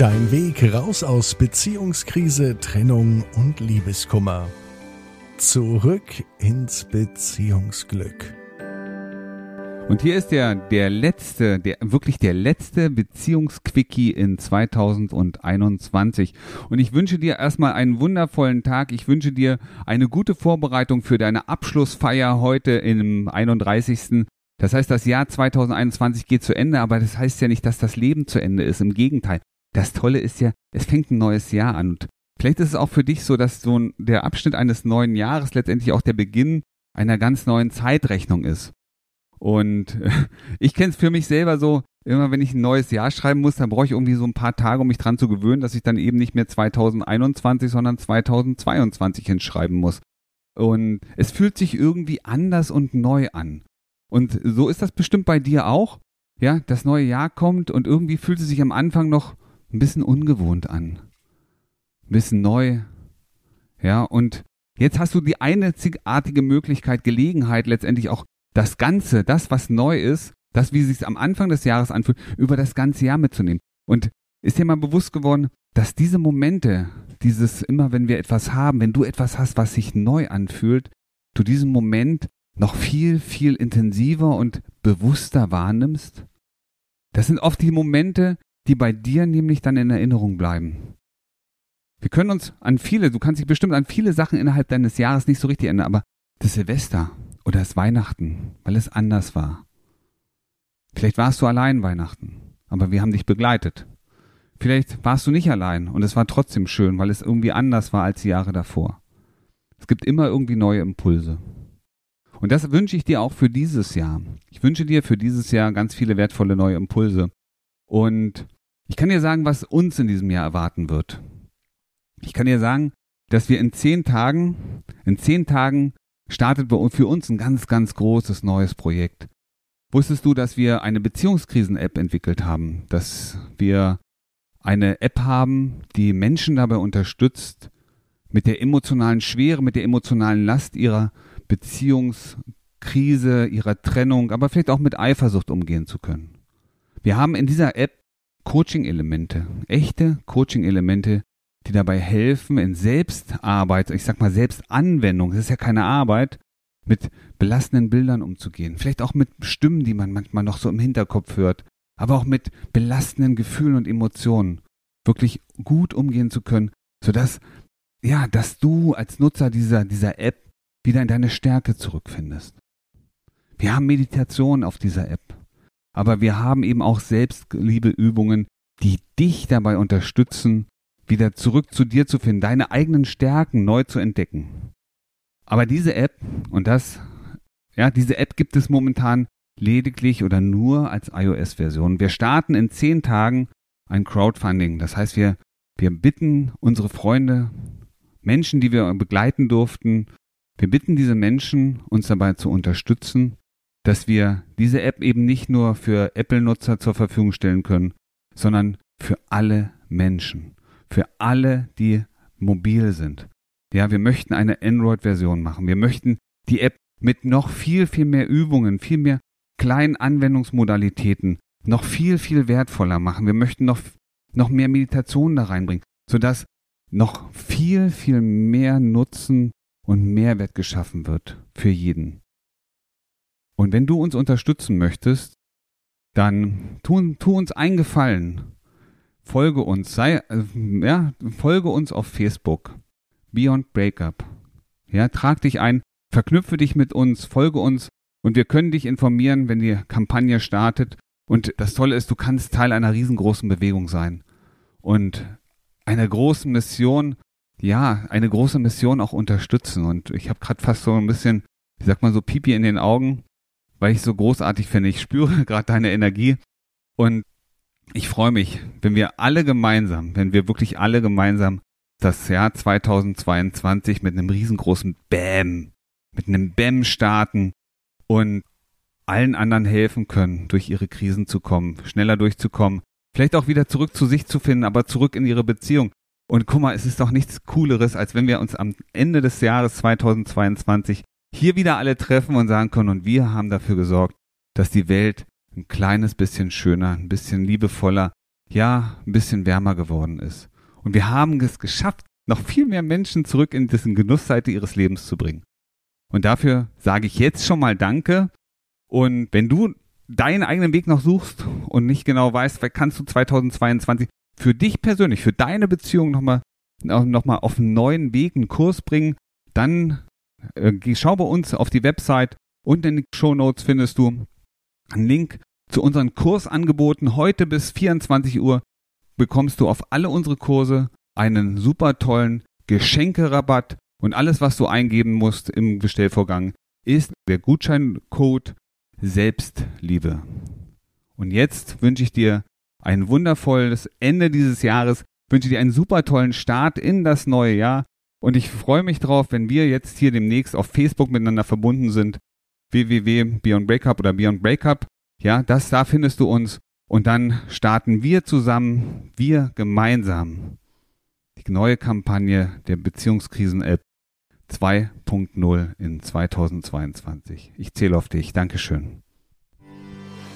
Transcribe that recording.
Dein Weg raus aus Beziehungskrise, Trennung und Liebeskummer. Zurück ins Beziehungsglück. Und hier ist der, der letzte, der, wirklich der letzte Beziehungsquickie in 2021. Und ich wünsche dir erstmal einen wundervollen Tag. Ich wünsche dir eine gute Vorbereitung für deine Abschlussfeier heute im 31. Das heißt, das Jahr 2021 geht zu Ende, aber das heißt ja nicht, dass das Leben zu Ende ist. Im Gegenteil. Das Tolle ist ja, es fängt ein neues Jahr an. Und vielleicht ist es auch für dich so, dass so ein, der Abschnitt eines neuen Jahres letztendlich auch der Beginn einer ganz neuen Zeitrechnung ist. Und ich kenne es für mich selber so, immer wenn ich ein neues Jahr schreiben muss, dann brauche ich irgendwie so ein paar Tage, um mich dran zu gewöhnen, dass ich dann eben nicht mehr 2021, sondern 2022 hinschreiben muss. Und es fühlt sich irgendwie anders und neu an. Und so ist das bestimmt bei dir auch. Ja, das neue Jahr kommt und irgendwie fühlt es sich am Anfang noch ein bisschen ungewohnt an. Ein bisschen neu. Ja, und jetzt hast du die einzigartige Möglichkeit, Gelegenheit, letztendlich auch das Ganze, das, was neu ist, das, wie es sich am Anfang des Jahres anfühlt, über das ganze Jahr mitzunehmen. Und ist dir mal bewusst geworden, dass diese Momente, dieses immer, wenn wir etwas haben, wenn du etwas hast, was sich neu anfühlt, du diesen Moment noch viel, viel intensiver und bewusster wahrnimmst? Das sind oft die Momente, die bei dir nämlich dann in Erinnerung bleiben. Wir können uns an viele, du kannst dich bestimmt an viele Sachen innerhalb deines Jahres nicht so richtig erinnern, aber das Silvester oder das Weihnachten, weil es anders war. Vielleicht warst du allein Weihnachten, aber wir haben dich begleitet. Vielleicht warst du nicht allein und es war trotzdem schön, weil es irgendwie anders war als die Jahre davor. Es gibt immer irgendwie neue Impulse. Und das wünsche ich dir auch für dieses Jahr. Ich wünsche dir für dieses Jahr ganz viele wertvolle neue Impulse. Und ich kann dir sagen, was uns in diesem Jahr erwarten wird. Ich kann dir sagen, dass wir in zehn Tagen, in zehn Tagen startet für uns ein ganz, ganz großes neues Projekt. Wusstest du, dass wir eine Beziehungskrisen-App entwickelt haben? Dass wir eine App haben, die Menschen dabei unterstützt, mit der emotionalen Schwere, mit der emotionalen Last ihrer Beziehungskrise, ihrer Trennung, aber vielleicht auch mit Eifersucht umgehen zu können. Wir haben in dieser App Coaching-Elemente, echte Coaching-Elemente, die dabei helfen, in Selbstarbeit, ich sag mal Selbstanwendung, das ist ja keine Arbeit, mit belastenden Bildern umzugehen. Vielleicht auch mit Stimmen, die man manchmal noch so im Hinterkopf hört, aber auch mit belastenden Gefühlen und Emotionen wirklich gut umgehen zu können, sodass, ja, dass du als Nutzer dieser, dieser App wieder in deine Stärke zurückfindest. Wir haben Meditation auf dieser App, aber wir haben eben auch Selbstliebeübungen, die dich dabei unterstützen, wieder zurück zu dir zu finden, deine eigenen Stärken neu zu entdecken. Aber diese App und das, ja, diese App gibt es momentan lediglich oder nur als iOS-Version. Wir starten in zehn Tagen ein Crowdfunding. Das heißt, wir, wir bitten unsere Freunde, Menschen, die wir begleiten durften, wir bitten diese Menschen, uns dabei zu unterstützen, dass wir diese App eben nicht nur für Apple-Nutzer zur Verfügung stellen können, sondern für alle Menschen für alle, die mobil sind. Ja, wir möchten eine Android-Version machen. Wir möchten die App mit noch viel, viel mehr Übungen, viel mehr kleinen Anwendungsmodalitäten noch viel, viel wertvoller machen. Wir möchten noch, noch mehr Meditation da reinbringen, sodass noch viel, viel mehr Nutzen und Mehrwert geschaffen wird für jeden. Und wenn du uns unterstützen möchtest, dann tu, tu uns einen Gefallen folge uns, sei, äh, ja, folge uns auf Facebook. Beyond Breakup. Ja, trag dich ein, verknüpfe dich mit uns, folge uns und wir können dich informieren, wenn die Kampagne startet. Und das Tolle ist, du kannst Teil einer riesengroßen Bewegung sein und einer großen Mission, ja, eine große Mission auch unterstützen. Und ich habe gerade fast so ein bisschen, wie sagt man so, Pipi in den Augen, weil ich so großartig finde. Ich spüre gerade deine Energie und ich freue mich, wenn wir alle gemeinsam, wenn wir wirklich alle gemeinsam das Jahr 2022 mit einem riesengroßen Bäm, mit einem Bäm starten und allen anderen helfen können, durch ihre Krisen zu kommen, schneller durchzukommen, vielleicht auch wieder zurück zu sich zu finden, aber zurück in ihre Beziehung. Und guck mal, es ist doch nichts Cooleres, als wenn wir uns am Ende des Jahres 2022 hier wieder alle treffen und sagen können, und wir haben dafür gesorgt, dass die Welt ein kleines bisschen schöner, ein bisschen liebevoller, ja, ein bisschen wärmer geworden ist. Und wir haben es geschafft, noch viel mehr Menschen zurück in diesen Genussseite ihres Lebens zu bringen. Und dafür sage ich jetzt schon mal Danke. Und wenn du deinen eigenen Weg noch suchst und nicht genau weißt, kannst du 2022 für dich persönlich, für deine Beziehung nochmal noch mal auf einen neuen Weg, einen Kurs bringen, dann schau bei uns auf die Website und in den Show Notes findest du einen Link zu unseren Kursangeboten. Heute bis 24 Uhr bekommst du auf alle unsere Kurse einen super tollen Geschenkerabatt und alles, was du eingeben musst im Bestellvorgang, ist der Gutscheincode Selbstliebe. Und jetzt wünsche ich dir ein wundervolles Ende dieses Jahres, wünsche dir einen super tollen Start in das neue Jahr und ich freue mich drauf, wenn wir jetzt hier demnächst auf Facebook miteinander verbunden sind. www.beyondbreakup oder Beyond Breakup. Ja, das, da findest du uns. Und dann starten wir zusammen, wir gemeinsam, die neue Kampagne der Beziehungskrisen-App 2.0 in 2022. Ich zähle auf dich. Dankeschön.